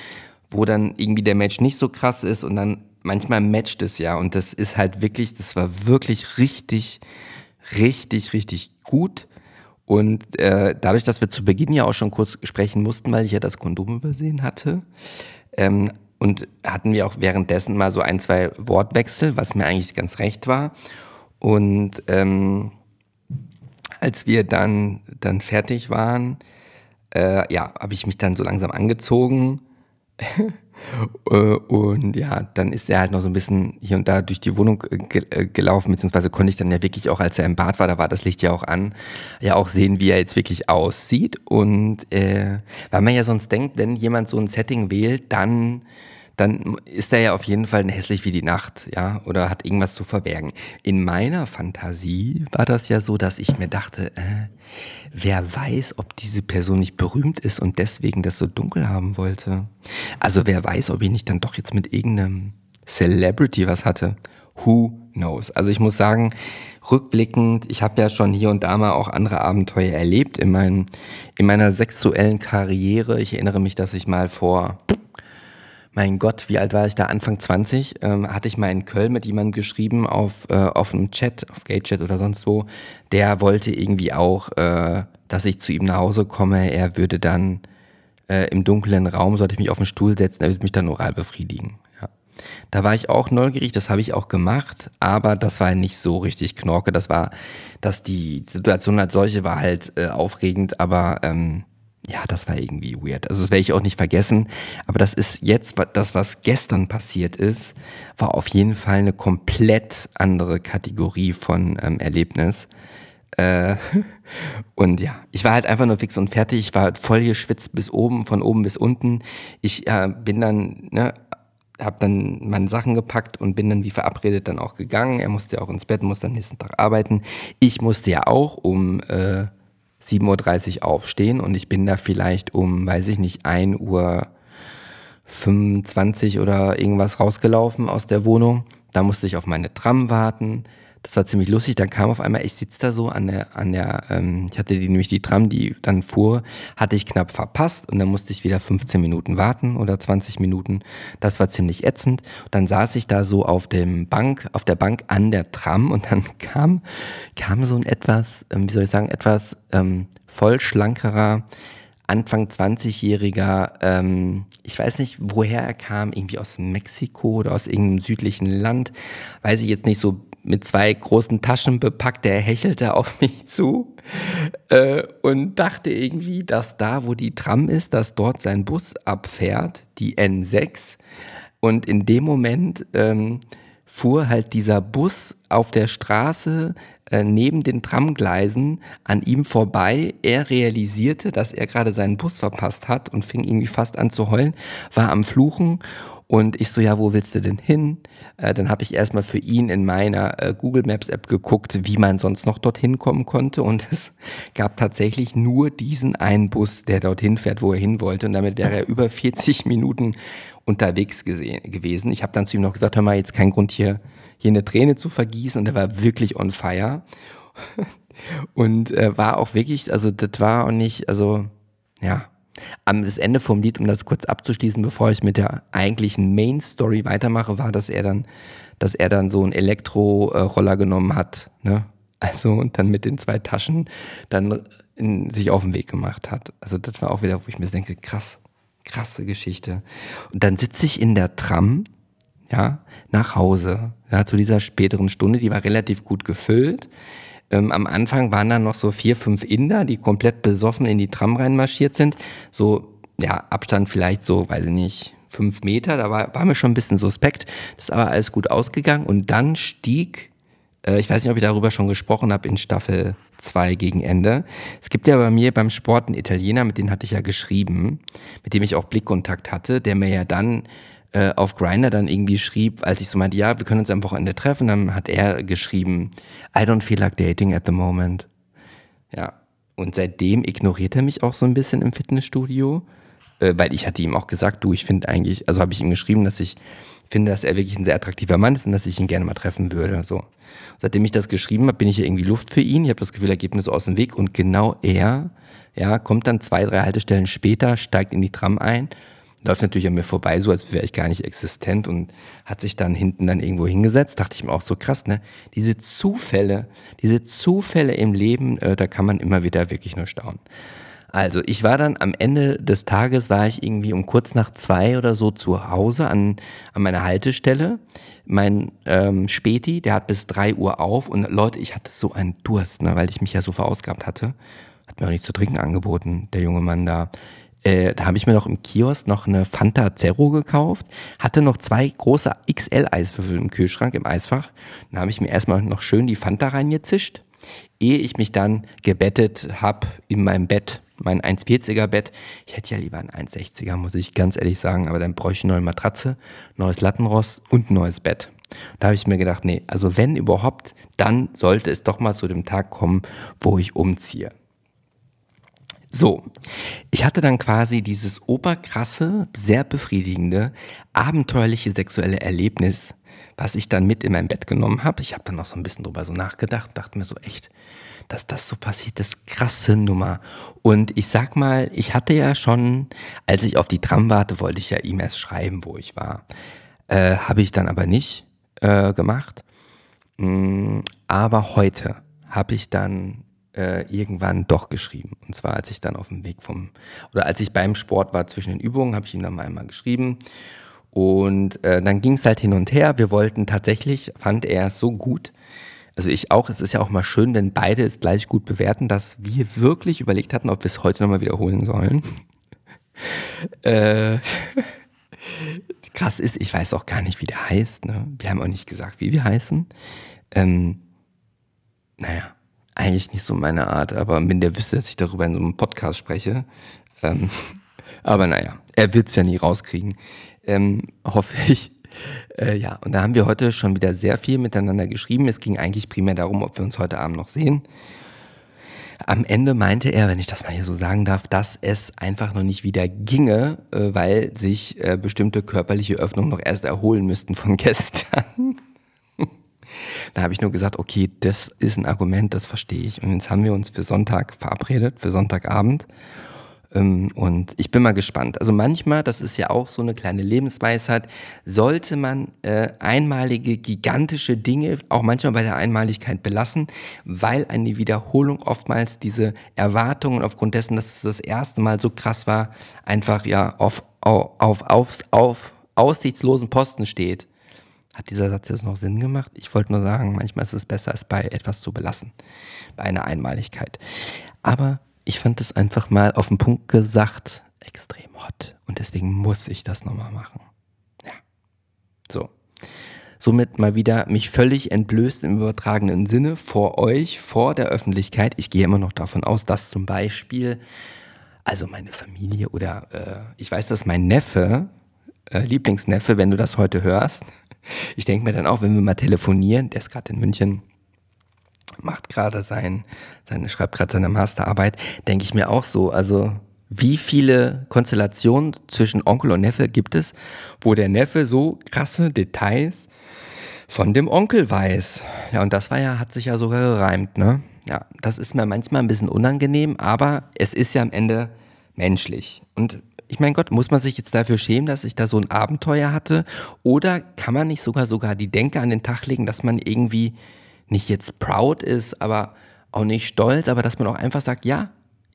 wo dann irgendwie der Match nicht so krass ist und dann manchmal matcht es ja und das ist halt wirklich, das war wirklich richtig, richtig, richtig gut. Und äh, dadurch, dass wir zu Beginn ja auch schon kurz sprechen mussten, weil ich ja das Kondom übersehen hatte, ähm, und hatten wir auch währenddessen mal so ein, zwei Wortwechsel, was mir eigentlich ganz recht war. Und ähm, als wir dann, dann fertig waren, äh, ja, habe ich mich dann so langsam angezogen und ja, dann ist er halt noch so ein bisschen hier und da durch die Wohnung äh, äh, gelaufen, beziehungsweise konnte ich dann ja wirklich auch, als er im Bad war, da war das Licht ja auch an, ja auch sehen, wie er jetzt wirklich aussieht. Und äh, weil man ja sonst denkt, wenn jemand so ein Setting wählt, dann dann ist er ja auf jeden Fall hässlich wie die Nacht, ja, oder hat irgendwas zu verbergen. In meiner Fantasie war das ja so, dass ich mir dachte, äh, wer weiß, ob diese Person nicht berühmt ist und deswegen das so dunkel haben wollte. Also wer weiß, ob ich nicht dann doch jetzt mit irgendeinem Celebrity was hatte. Who knows? Also ich muss sagen, rückblickend, ich habe ja schon hier und da mal auch andere Abenteuer erlebt in, mein, in meiner sexuellen Karriere. Ich erinnere mich, dass ich mal vor mein Gott, wie alt war ich da? Anfang 20, ähm, hatte ich mal in Köln mit jemandem geschrieben auf, äh, auf einem Chat, auf GateChat oder sonst wo. Der wollte irgendwie auch, äh, dass ich zu ihm nach Hause komme. Er würde dann äh, im dunklen Raum, sollte ich mich auf den Stuhl setzen, er würde mich dann oral befriedigen. Ja. Da war ich auch neugierig, das habe ich auch gemacht, aber das war nicht so richtig Knorke. Das war, dass die Situation als solche war halt äh, aufregend, aber ähm, ja, das war irgendwie weird. Also das werde ich auch nicht vergessen. Aber das ist jetzt, das, was gestern passiert ist, war auf jeden Fall eine komplett andere Kategorie von ähm, Erlebnis. Äh, und ja, ich war halt einfach nur fix und fertig. Ich war halt voll geschwitzt bis oben, von oben bis unten. Ich äh, bin dann, ne, hab dann meine Sachen gepackt und bin dann wie verabredet dann auch gegangen. Er musste ja auch ins Bett, musste am nächsten Tag arbeiten. Ich musste ja auch um äh, 7.30 Uhr aufstehen und ich bin da vielleicht um, weiß ich nicht, 1 Uhr 25 oder irgendwas rausgelaufen aus der Wohnung. Da musste ich auf meine Tram warten. Das war ziemlich lustig. Dann kam auf einmal, ich sitze da so an der, an der, ähm, ich hatte die, nämlich die Tram, die dann fuhr, hatte ich knapp verpasst und dann musste ich wieder 15 Minuten warten oder 20 Minuten. Das war ziemlich ätzend. Dann saß ich da so auf dem Bank, auf der Bank an der Tram und dann kam, kam so ein etwas, ähm, wie soll ich sagen, etwas ähm, voll schlankerer, Anfang 20-jähriger, ähm, ich weiß nicht, woher er kam, irgendwie aus Mexiko oder aus irgendeinem südlichen Land, weiß ich jetzt nicht so mit zwei großen Taschen bepackt, der hechelte auf mich zu äh, und dachte irgendwie, dass da, wo die Tram ist, dass dort sein Bus abfährt, die N6. Und in dem Moment ähm, fuhr halt dieser Bus auf der Straße äh, neben den Tramgleisen an ihm vorbei. Er realisierte, dass er gerade seinen Bus verpasst hat und fing irgendwie fast an zu heulen, war am Fluchen und ich so, ja, wo willst du denn hin? Äh, dann habe ich erstmal für ihn in meiner äh, Google Maps App geguckt, wie man sonst noch dorthin kommen konnte. Und es gab tatsächlich nur diesen einen Bus, der dorthin fährt, wo er hin wollte. Und damit wäre er über 40 Minuten unterwegs gesehen, gewesen. Ich habe dann zu ihm noch gesagt, hör mal, jetzt kein Grund hier, hier eine Träne zu vergießen. Und er war wirklich on fire. Und äh, war auch wirklich, also das war auch nicht, also ja, am Ende vom Lied, um das kurz abzuschließen, bevor ich mit der eigentlichen Main Story weitermache, war, dass er dann, dass er dann so einen Elektro-Roller genommen hat, ne? Also und dann mit den zwei Taschen dann in, sich auf den Weg gemacht hat. Also das war auch wieder, wo ich mir denke, krass, krasse Geschichte. Und dann sitze ich in der Tram, ja, nach Hause, ja, zu dieser späteren Stunde, die war relativ gut gefüllt. Ähm, am Anfang waren dann noch so vier, fünf Inder, die komplett besoffen in die Tram reinmarschiert sind. So, ja, Abstand vielleicht so, weiß ich nicht, fünf Meter. Da war, war mir schon ein bisschen suspekt. Das ist aber alles gut ausgegangen. Und dann stieg, äh, ich weiß nicht, ob ich darüber schon gesprochen habe, in Staffel 2 gegen Ende. Es gibt ja bei mir beim Sport einen Italiener, mit dem hatte ich ja geschrieben, mit dem ich auch Blickkontakt hatte, der mir ja dann äh, auf Grinder dann irgendwie schrieb, als ich so meinte, ja, wir können uns am Wochenende treffen, dann hat er geschrieben, I don't feel like dating at the moment. Ja. Und seitdem ignoriert er mich auch so ein bisschen im Fitnessstudio, äh, weil ich hatte ihm auch gesagt, du, ich finde eigentlich, also habe ich ihm geschrieben, dass ich finde, dass er wirklich ein sehr attraktiver Mann ist und dass ich ihn gerne mal treffen würde. So. Seitdem ich das geschrieben habe, bin ich ja irgendwie Luft für ihn. Ich habe das Gefühl, Ergebnisse aus dem Weg und genau er, ja, kommt dann zwei, drei Haltestellen später, steigt in die Tram ein läuft natürlich an mir vorbei, so als wäre ich gar nicht existent und hat sich dann hinten dann irgendwo hingesetzt. Dachte ich mir auch so krass, ne? Diese Zufälle, diese Zufälle im Leben, äh, da kann man immer wieder wirklich nur staunen. Also ich war dann am Ende des Tages, war ich irgendwie um kurz nach zwei oder so zu Hause an, an meiner Haltestelle. Mein ähm, Späti, der hat bis drei Uhr auf und Leute, ich hatte so einen Durst, ne, weil ich mich ja so verausgabt hatte. Hat mir auch nichts zu trinken angeboten, der junge Mann da. Äh, da habe ich mir noch im Kiosk noch eine Fanta Zero gekauft, hatte noch zwei große XL-Eiswürfel im Kühlschrank, im Eisfach. Dann habe ich mir erstmal noch schön die Fanta reingezischt, ehe ich mich dann gebettet habe in meinem Bett, mein 1,40er Bett. Ich hätte ja lieber ein 1,60er, muss ich ganz ehrlich sagen, aber dann bräuchte ich eine neue Matratze, neues Lattenrost und ein neues Bett. Da habe ich mir gedacht, nee, also wenn überhaupt, dann sollte es doch mal zu dem Tag kommen, wo ich umziehe. So, ich hatte dann quasi dieses oberkrasse, sehr befriedigende, abenteuerliche sexuelle Erlebnis, was ich dann mit in mein Bett genommen habe. Ich habe dann noch so ein bisschen drüber so nachgedacht, dachte mir so echt, dass das so passiert, das krasse Nummer. Und ich sag mal, ich hatte ja schon, als ich auf die Tram warte, wollte ich ja E-Mails schreiben, wo ich war. Äh, habe ich dann aber nicht äh, gemacht. Mm, aber heute habe ich dann äh, irgendwann doch geschrieben. Und zwar, als ich dann auf dem Weg vom, oder als ich beim Sport war zwischen den Übungen, habe ich ihm dann mal einmal geschrieben. Und äh, dann ging es halt hin und her. Wir wollten tatsächlich, fand er es so gut, also ich auch, es ist ja auch mal schön, wenn beide es gleich gut bewerten, dass wir wirklich überlegt hatten, ob wir es heute nochmal wiederholen sollen. äh, krass ist, ich weiß auch gar nicht, wie der heißt. Ne? Wir haben auch nicht gesagt, wie wir heißen. Ähm, naja, eigentlich nicht so meine Art, aber wenn der wüsste, dass ich darüber in so einem Podcast spreche. Ähm, aber naja, er wird es ja nie rauskriegen. Ähm, hoffe ich. Äh, ja, und da haben wir heute schon wieder sehr viel miteinander geschrieben. Es ging eigentlich primär darum, ob wir uns heute Abend noch sehen. Am Ende meinte er, wenn ich das mal hier so sagen darf, dass es einfach noch nicht wieder ginge, äh, weil sich äh, bestimmte körperliche Öffnungen noch erst erholen müssten von gestern. Da habe ich nur gesagt, okay, das ist ein Argument, das verstehe ich. Und jetzt haben wir uns für Sonntag verabredet, für Sonntagabend. Ähm, und ich bin mal gespannt. Also manchmal, das ist ja auch so eine kleine Lebensweisheit, sollte man äh, einmalige, gigantische Dinge auch manchmal bei der Einmaligkeit belassen, weil eine Wiederholung oftmals diese Erwartungen aufgrund dessen, dass es das erste Mal so krass war, einfach ja auf, auf, auf, auf, auf aussichtslosen Posten steht. Hat dieser Satz jetzt noch Sinn gemacht? Ich wollte nur sagen, manchmal ist es besser, es bei etwas zu belassen, bei einer Einmaligkeit. Aber ich fand es einfach mal auf den Punkt gesagt extrem hot. Und deswegen muss ich das nochmal machen. Ja. So. Somit mal wieder mich völlig entblößt im übertragenen Sinne vor euch, vor der Öffentlichkeit. Ich gehe immer noch davon aus, dass zum Beispiel, also meine Familie oder äh, ich weiß, dass mein Neffe, äh, Lieblingsneffe, wenn du das heute hörst, ich denke mir dann auch, wenn wir mal telefonieren, der ist gerade in München, macht gerade sein, seine, schreibt gerade seine Masterarbeit, denke ich mir auch so, also wie viele Konstellationen zwischen Onkel und Neffe gibt es, wo der Neffe so krasse Details von dem Onkel weiß? Ja, und das war ja, hat sich ja sogar gereimt, ne? Ja, das ist mir manchmal ein bisschen unangenehm, aber es ist ja am Ende menschlich. Und ich mein Gott, muss man sich jetzt dafür schämen, dass ich da so ein Abenteuer hatte? Oder kann man nicht sogar sogar die Denke an den Tag legen, dass man irgendwie nicht jetzt proud ist, aber auch nicht stolz, aber dass man auch einfach sagt, ja,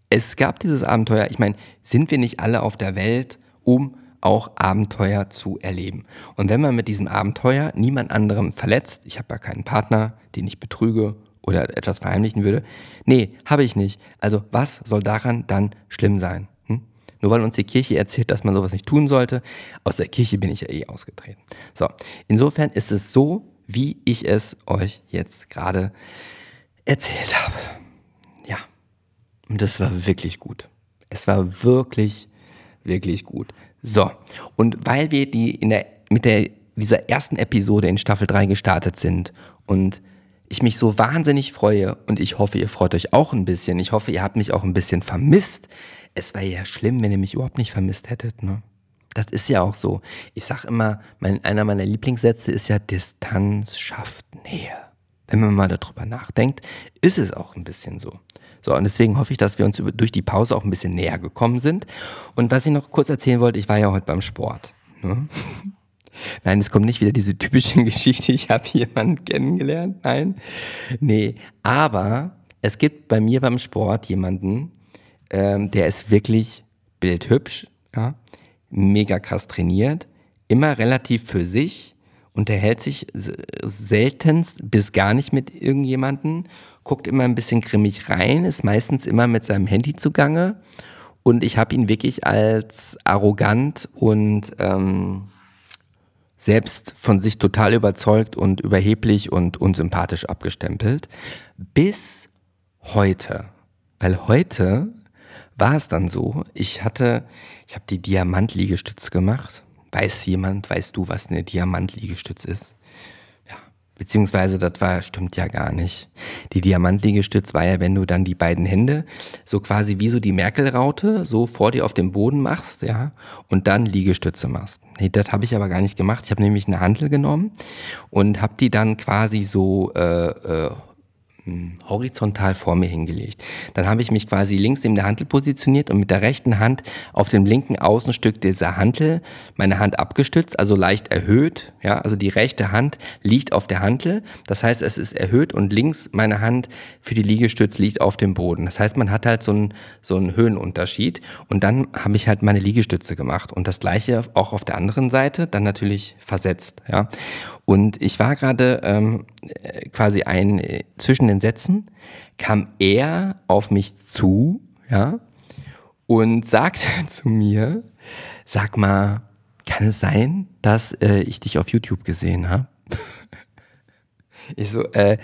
es gab dieses Abenteuer. Ich meine, sind wir nicht alle auf der Welt, um auch Abenteuer zu erleben? Und wenn man mit diesem Abenteuer niemand anderem verletzt, ich habe ja keinen Partner, den ich betrüge oder etwas verheimlichen würde, nee, habe ich nicht. Also was soll daran dann schlimm sein? Nur weil uns die Kirche erzählt, dass man sowas nicht tun sollte, aus der Kirche bin ich ja eh ausgetreten. So, insofern ist es so, wie ich es euch jetzt gerade erzählt habe. Ja, und das war wirklich gut. Es war wirklich, wirklich gut. So, und weil wir die in der, mit der, dieser ersten Episode in Staffel 3 gestartet sind und ich mich so wahnsinnig freue und ich hoffe, ihr freut euch auch ein bisschen. Ich hoffe, ihr habt mich auch ein bisschen vermisst. Es wäre ja schlimm, wenn ihr mich überhaupt nicht vermisst hättet, ne? Das ist ja auch so. Ich sag immer, mein, einer meiner Lieblingssätze ist ja, Distanz schafft Nähe. Wenn man mal darüber nachdenkt, ist es auch ein bisschen so. So, und deswegen hoffe ich, dass wir uns durch die Pause auch ein bisschen näher gekommen sind. Und was ich noch kurz erzählen wollte, ich war ja heute beim Sport. Ne? Nein, es kommt nicht wieder diese typische Geschichte, ich habe jemanden kennengelernt. Nein. Nee, aber es gibt bei mir beim Sport jemanden, ähm, der ist wirklich bildhübsch, ja, mega krass trainiert, immer relativ für sich, unterhält sich seltenst bis gar nicht mit irgendjemanden, guckt immer ein bisschen grimmig rein, ist meistens immer mit seinem Handy zugange und ich habe ihn wirklich als arrogant und ähm, selbst von sich total überzeugt und überheblich und unsympathisch abgestempelt. Bis heute. Weil heute war es dann so, ich hatte, ich habe die Diamantliegestütz gemacht. Weiß jemand, weißt du, was eine Diamantliegestütz ist? Ja, Beziehungsweise, das war, stimmt ja gar nicht. Die Diamantliegestütz war ja, wenn du dann die beiden Hände so quasi wie so die Merkel-Raute so vor dir auf dem Boden machst, ja, und dann Liegestütze machst. Nee, das habe ich aber gar nicht gemacht. Ich habe nämlich eine Handel genommen und habe die dann quasi so äh, äh, horizontal vor mir hingelegt. Dann habe ich mich quasi links neben der Hantel positioniert und mit der rechten Hand auf dem linken Außenstück dieser Hantel meine Hand abgestützt, also leicht erhöht. Ja, also die rechte Hand liegt auf der Hantel. Das heißt, es ist erhöht und links meine Hand für die Liegestütz liegt auf dem Boden. Das heißt, man hat halt so einen, so einen Höhenunterschied. Und dann habe ich halt meine Liegestütze gemacht und das gleiche auch auf der anderen Seite, dann natürlich versetzt. Ja, und ich war gerade ähm, quasi ein äh, zwischen den Sätzen kam er auf mich zu, ja, und sagte zu mir, sag mal, kann es sein, dass äh, ich dich auf YouTube gesehen habe? ich so, äh,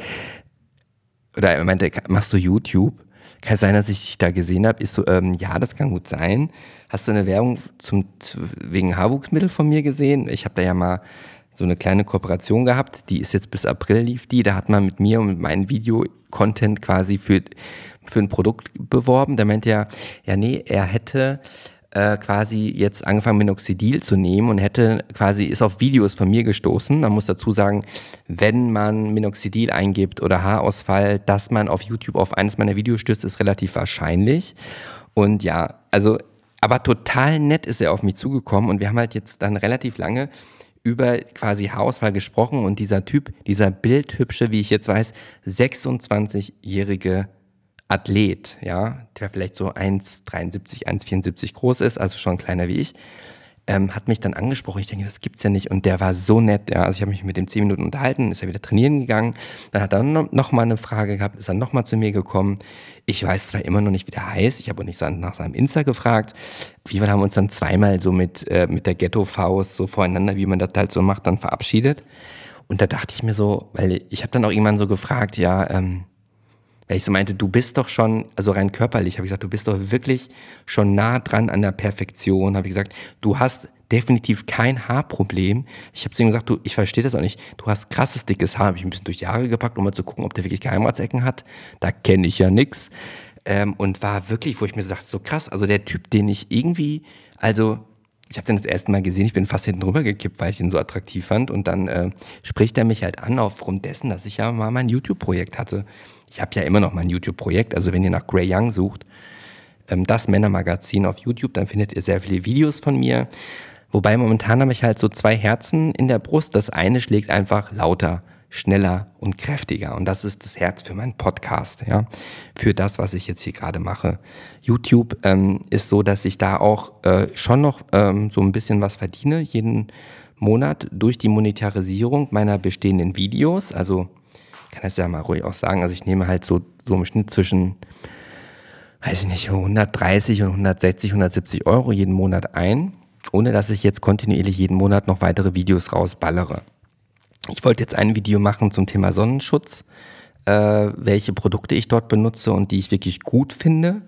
oder er meinte, machst du YouTube? Kann es sein, dass ich dich da gesehen habe? Ich so, ähm, ja, das kann gut sein. Hast du eine Werbung zum, wegen Haarwuchsmittel von mir gesehen? Ich habe da ja mal so eine kleine Kooperation gehabt, die ist jetzt bis April lief die, da hat man mit mir und mit meinem Video-Content quasi für, für ein Produkt beworben. Da meinte er, ja nee, er hätte äh, quasi jetzt angefangen Minoxidil zu nehmen und hätte quasi, ist auf Videos von mir gestoßen. Man muss dazu sagen, wenn man Minoxidil eingibt oder Haarausfall, dass man auf YouTube auf eines meiner Videos stößt, ist relativ wahrscheinlich. Und ja, also, aber total nett ist er auf mich zugekommen und wir haben halt jetzt dann relativ lange über quasi Haarausfall gesprochen und dieser Typ, dieser bildhübsche, wie ich jetzt weiß, 26-jährige Athlet, ja, der vielleicht so 1,73, 1,74 groß ist, also schon kleiner wie ich, ähm, hat mich dann angesprochen. Ich denke, das gibt's ja nicht. Und der war so nett. Ja. Also ich habe mich mit dem zehn Minuten unterhalten, ist er wieder trainieren gegangen. Dann hat er noch mal eine Frage gehabt, ist dann noch mal zu mir gekommen. Ich weiß zwar immer noch nicht, wie der heißt. Ich habe auch nicht nach seinem Insta gefragt. Auf jeden Fall haben wir uns dann zweimal so mit, äh, mit der Ghetto-Faust so voreinander, wie man das halt so macht, dann verabschiedet. Und da dachte ich mir so, weil ich habe dann auch irgendwann so gefragt, ja, ähm, weil ich so meinte, du bist doch schon, also rein körperlich, habe ich gesagt, du bist doch wirklich schon nah dran an der Perfektion. Habe ich gesagt, du hast definitiv kein Haarproblem. Ich habe zu ihm gesagt, du, ich verstehe das auch nicht. Du hast krasses dickes Haar. Habe ich ein bisschen durch die Haare gepackt, um mal zu gucken, ob der wirklich Geheimratsecken hat. Da kenne ich ja nix. Ähm, und war wirklich, wo ich mir so dachte, so krass. Also der Typ, den ich irgendwie, also ich habe den das erste Mal gesehen, ich bin fast hinten rüber gekippt, weil ich ihn so attraktiv fand. Und dann äh, spricht er mich halt an aufgrund dessen, dass ich ja mal mein YouTube-Projekt hatte. Ich habe ja immer noch mein YouTube-Projekt, also wenn ihr nach Grey Young sucht, ähm, das Männermagazin auf YouTube, dann findet ihr sehr viele Videos von mir. Wobei momentan habe ich halt so zwei Herzen in der Brust. Das eine schlägt einfach lauter, schneller und kräftiger. Und das ist das Herz für meinen Podcast, ja. Für das, was ich jetzt hier gerade mache. YouTube ähm, ist so, dass ich da auch äh, schon noch ähm, so ein bisschen was verdiene, jeden Monat durch die Monetarisierung meiner bestehenden Videos. Also kann das ja mal ruhig auch sagen. Also ich nehme halt so, so im Schnitt zwischen, weiß ich nicht, 130 und 160, 170 Euro jeden Monat ein, ohne dass ich jetzt kontinuierlich jeden Monat noch weitere Videos rausballere. Ich wollte jetzt ein Video machen zum Thema Sonnenschutz, äh, welche Produkte ich dort benutze und die ich wirklich gut finde.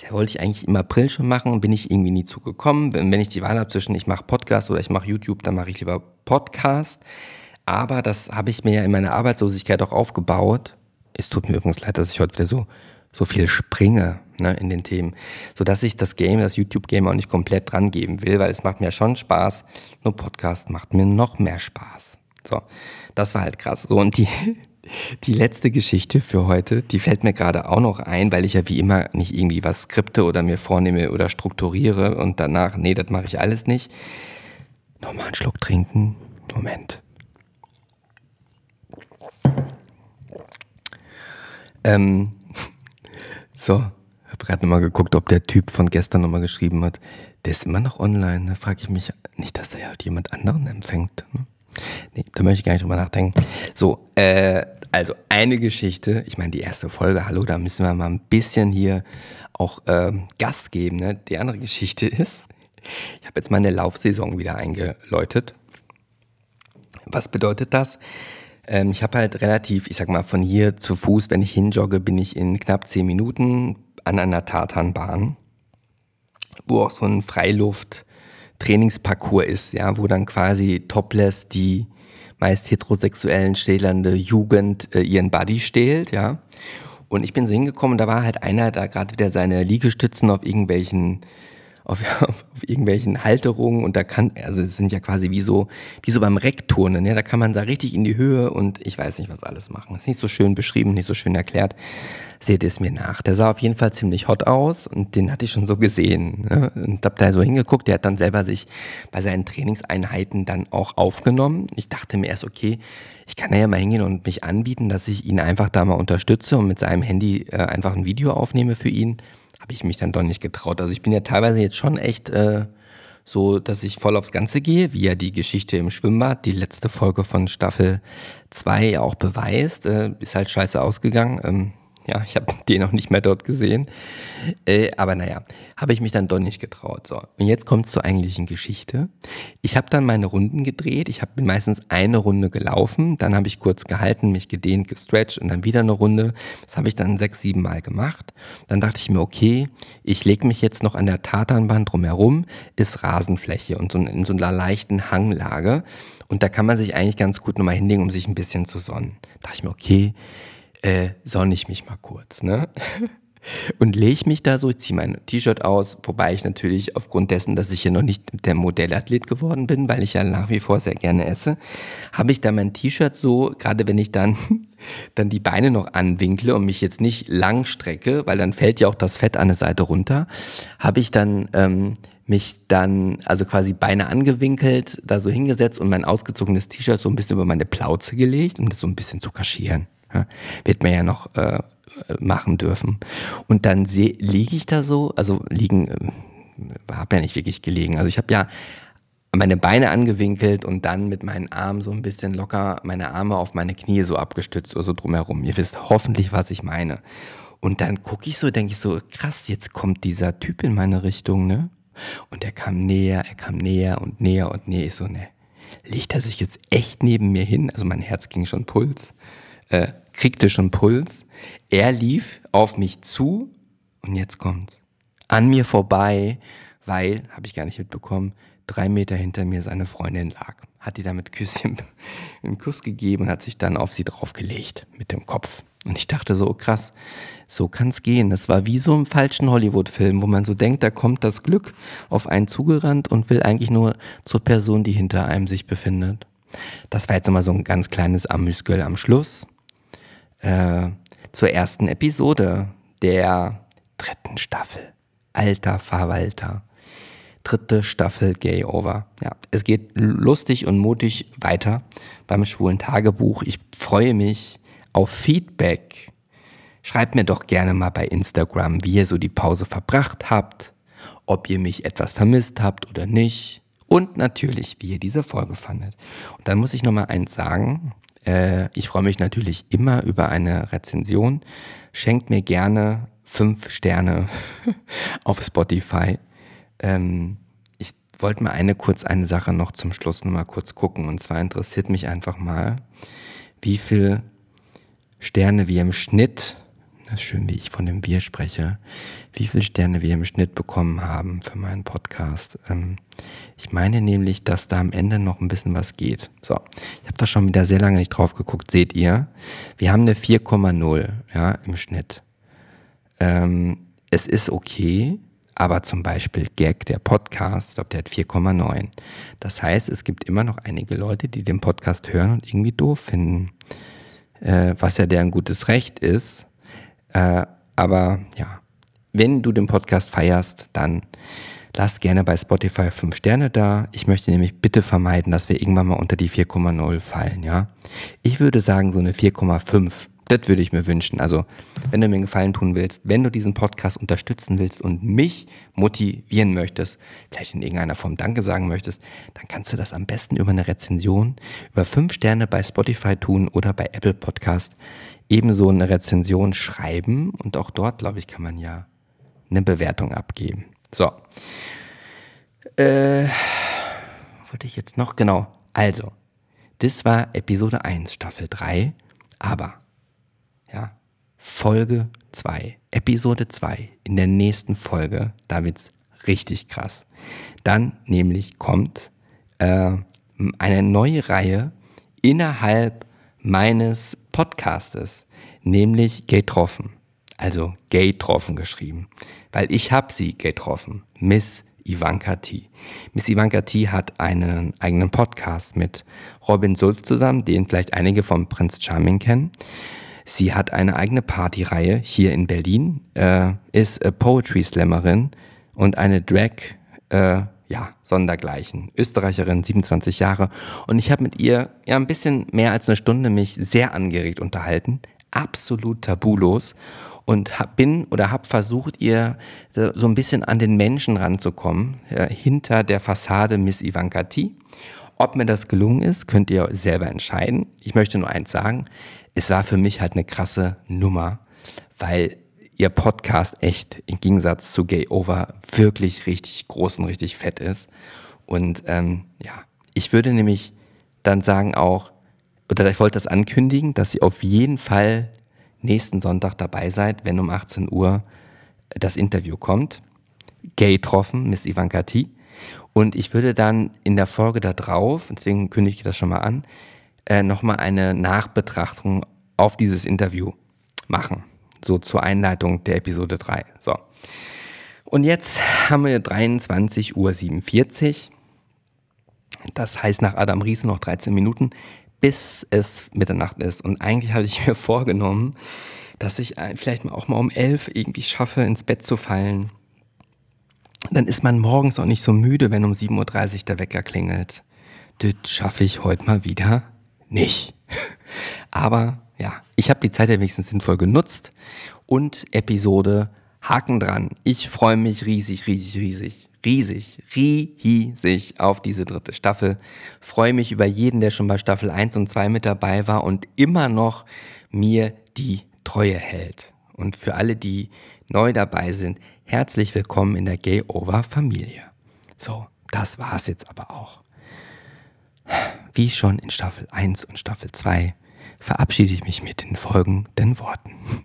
Das wollte ich eigentlich im April schon machen, bin ich irgendwie nie zugekommen. Wenn, wenn ich die Wahl habe zwischen ich mache Podcast oder ich mache YouTube, dann mache ich lieber Podcast. Aber das habe ich mir ja in meiner Arbeitslosigkeit auch aufgebaut. Es tut mir übrigens leid, dass ich heute wieder so, so viel springe ne, in den Themen, sodass ich das Game, das YouTube-Game auch nicht komplett dran geben will, weil es macht mir schon Spaß. Nur Podcast macht mir noch mehr Spaß. So, das war halt krass. So, und die, die letzte Geschichte für heute, die fällt mir gerade auch noch ein, weil ich ja wie immer nicht irgendwie was skripte oder mir vornehme oder strukturiere und danach, nee, das mache ich alles nicht. Nochmal einen Schluck trinken. Moment. Ähm, so, habe gerade nochmal geguckt, ob der Typ von gestern nochmal geschrieben hat. Der ist immer noch online. Da ne? frage ich mich nicht, dass da ja jemand anderen empfängt. Ne? Nee, da möchte ich gar nicht drüber nachdenken. So, äh, also eine Geschichte. Ich meine, die erste Folge, hallo, da müssen wir mal ein bisschen hier auch äh, Gas geben. Ne? Die andere Geschichte ist, ich habe jetzt meine Laufsaison wieder eingeläutet. Was bedeutet das? Ähm, ich habe halt relativ, ich sag mal, von hier zu Fuß, wenn ich hinjogge, bin ich in knapp zehn Minuten an einer Tatanbahn, wo auch so ein Freiluft Trainingsparcours ist, ja, wo dann quasi topless die meist heterosexuellen stählernde Jugend äh, ihren Buddy stehlt, ja. Und ich bin so hingekommen, da war halt einer, da gerade wieder seine Liegestützen auf irgendwelchen auf, auf, irgendwelchen Halterungen und da kann, also es sind ja quasi wie so, wie so beim Reckturnen, ja, da kann man da richtig in die Höhe und ich weiß nicht, was alles machen. Ist nicht so schön beschrieben, nicht so schön erklärt. Seht es mir nach. Der sah auf jeden Fall ziemlich hot aus und den hatte ich schon so gesehen. Ne? Und hab da so hingeguckt, der hat dann selber sich bei seinen Trainingseinheiten dann auch aufgenommen. Ich dachte mir erst, okay, ich kann ja mal hingehen und mich anbieten, dass ich ihn einfach da mal unterstütze und mit seinem Handy äh, einfach ein Video aufnehme für ihn habe ich mich dann doch nicht getraut. Also ich bin ja teilweise jetzt schon echt äh, so, dass ich voll aufs Ganze gehe, wie ja die Geschichte im Schwimmbad, die letzte Folge von Staffel 2 ja auch beweist. Äh, ist halt scheiße ausgegangen. Ähm, ja, ich habe den noch nicht mehr dort gesehen. Äh, aber naja, habe ich mich dann doch nicht getraut. So, und jetzt kommt es zur eigentlichen Geschichte. Ich habe dann meine Runden gedreht. Ich habe meistens eine Runde gelaufen. Dann habe ich kurz gehalten, mich gedehnt, gestretcht und dann wieder eine Runde. Das habe ich dann sechs, sieben Mal gemacht. Dann dachte ich mir, okay, ich lege mich jetzt noch an der Tatanbahn drumherum, ist Rasenfläche und so in so einer leichten Hanglage. Und da kann man sich eigentlich ganz gut nochmal hinlegen, um sich ein bisschen zu sonnen. Da dachte ich mir, okay, äh, sonne ich mich mal kurz, ne? Und lege mich da so, ich ziehe mein T-Shirt aus, wobei ich natürlich aufgrund dessen, dass ich hier noch nicht der Modellathlet geworden bin, weil ich ja nach wie vor sehr gerne esse, habe ich da mein T-Shirt so, gerade wenn ich dann, dann die Beine noch anwinkle und mich jetzt nicht lang strecke, weil dann fällt ja auch das Fett an der Seite runter, habe ich dann ähm, mich dann, also quasi Beine angewinkelt, da so hingesetzt und mein ausgezogenes T-Shirt so ein bisschen über meine Plauze gelegt, um das so ein bisschen zu kaschieren. Ja, wird man ja noch äh, machen dürfen. Und dann liege ich da so, also liegen, äh, habe ja nicht wirklich gelegen. Also ich habe ja meine Beine angewinkelt und dann mit meinen Armen so ein bisschen locker meine Arme auf meine Knie so abgestützt oder so drumherum. Ihr wisst hoffentlich, was ich meine. Und dann gucke ich so, denke ich so, krass, jetzt kommt dieser Typ in meine Richtung, ne? Und er kam näher, er kam näher und näher und näher. Ich so, ne, legt er sich jetzt echt neben mir hin? Also mein Herz ging schon Puls äh, kriegte schon Puls. Er lief auf mich zu und jetzt kommt's. An mir vorbei, weil, habe ich gar nicht mitbekommen, drei Meter hinter mir seine Freundin lag. Hat die damit Küsschen einen Kuss gegeben und hat sich dann auf sie draufgelegt mit dem Kopf. Und ich dachte so, krass, so kann's gehen. Das war wie so im falschen Hollywood-Film, wo man so denkt, da kommt das Glück auf einen zugerannt und will eigentlich nur zur Person, die hinter einem sich befindet. Das war jetzt nochmal so ein ganz kleines Amüsgöl am Schluss äh, zur ersten Episode der dritten Staffel. Alter Verwalter. Dritte Staffel Gay Over. Ja, es geht lustig und mutig weiter beim schwulen Tagebuch. Ich freue mich auf Feedback. Schreibt mir doch gerne mal bei Instagram, wie ihr so die Pause verbracht habt, ob ihr mich etwas vermisst habt oder nicht und natürlich, wie ihr diese Folge fandet. Und dann muss ich noch mal eins sagen. Äh, ich freue mich natürlich immer über eine Rezension. Schenkt mir gerne fünf Sterne auf Spotify. Ähm, ich wollte mal eine kurz eine Sache noch zum Schluss noch mal kurz gucken. Und zwar interessiert mich einfach mal, wie viel Sterne wir im Schnitt das ist schön, wie ich von dem Wir spreche, wie viele Sterne wir im Schnitt bekommen haben für meinen Podcast. Ähm, ich meine nämlich, dass da am Ende noch ein bisschen was geht. So, ich habe da schon wieder sehr lange nicht drauf geguckt, seht ihr. Wir haben eine 4,0 ja, im Schnitt. Ähm, es ist okay, aber zum Beispiel Gag, der Podcast, ich glaube, der hat 4,9. Das heißt, es gibt immer noch einige Leute, die den Podcast hören und irgendwie doof finden. Äh, was ja deren gutes Recht ist. Äh, aber ja, wenn du den Podcast feierst, dann lass gerne bei Spotify 5 Sterne da. Ich möchte nämlich bitte vermeiden, dass wir irgendwann mal unter die 4,0 fallen, ja. Ich würde sagen, so eine 4,5. Das würde ich mir wünschen. Also, wenn du mir einen Gefallen tun willst, wenn du diesen Podcast unterstützen willst und mich motivieren möchtest, vielleicht in irgendeiner Form Danke sagen möchtest, dann kannst du das am besten über eine Rezension, über 5 Sterne bei Spotify tun oder bei Apple Podcast ebenso eine Rezension schreiben und auch dort, glaube ich, kann man ja eine Bewertung abgeben. So. Äh, wollte ich jetzt noch? Genau. Also, das war Episode 1, Staffel 3, aber, ja, Folge 2, Episode 2, in der nächsten Folge, da wird's richtig krass. Dann nämlich kommt äh, eine neue Reihe innerhalb meines Podcastes, nämlich getroffen. Also getroffen geschrieben, weil ich habe sie getroffen, Miss Ivanka T. Miss Ivanka T hat einen eigenen Podcast mit Robin Sulf zusammen, den vielleicht einige vom Prinz Charming kennen. Sie hat eine eigene Partyreihe hier in Berlin, äh, ist Poetry Slammerin und eine Drag, äh, ja, Sondergleichen. Österreicherin, 27 Jahre. Und ich habe mit ihr ja ein bisschen mehr als eine Stunde mich sehr angeregt unterhalten. Absolut tabulos und hab, bin oder habe versucht, ihr so ein bisschen an den Menschen ranzukommen, äh, hinter der Fassade Miss Ivanka T. Ob mir das gelungen ist, könnt ihr selber entscheiden. Ich möchte nur eins sagen, es war für mich halt eine krasse Nummer, weil ihr Podcast echt im Gegensatz zu Gay Over wirklich richtig groß und richtig fett ist. Und ähm, ja, ich würde nämlich dann sagen auch, oder ich wollte das ankündigen, dass sie auf jeden Fall nächsten Sonntag dabei seid, wenn um 18 Uhr das Interview kommt. Gay getroffen, Miss Ivanka T. Und ich würde dann in der Folge da drauf, deswegen kündige ich das schon mal an, äh, nochmal eine Nachbetrachtung auf dieses Interview machen. So zur Einleitung der Episode 3. So. Und jetzt haben wir 23.47 Uhr. Das heißt nach Adam Ries noch 13 Minuten bis es Mitternacht ist. Und eigentlich hatte ich mir vorgenommen, dass ich äh, vielleicht auch mal um elf irgendwie schaffe, ins Bett zu fallen. Dann ist man morgens auch nicht so müde, wenn um 7.30 Uhr der Wecker klingelt. Das schaffe ich heute mal wieder nicht. Aber ja, ich habe die Zeit ja wenigstens sinnvoll genutzt und Episode Haken dran. Ich freue mich riesig, riesig, riesig riesig, riesig auf diese dritte Staffel. Freue mich über jeden, der schon bei Staffel 1 und 2 mit dabei war und immer noch mir die Treue hält. Und für alle, die neu dabei sind, herzlich willkommen in der Gay Over Familie. So, das war's jetzt aber auch. Wie schon in Staffel 1 und Staffel 2 verabschiede ich mich mit den folgenden Worten.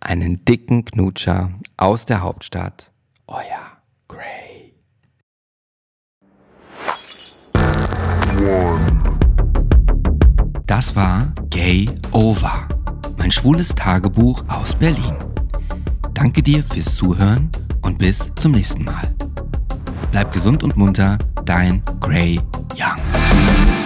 Einen dicken Knutscher aus der Hauptstadt, euer Gray. Das war Gay Over, mein schwules Tagebuch aus Berlin. Danke dir fürs Zuhören und bis zum nächsten Mal. Bleib gesund und munter, dein Gray Young.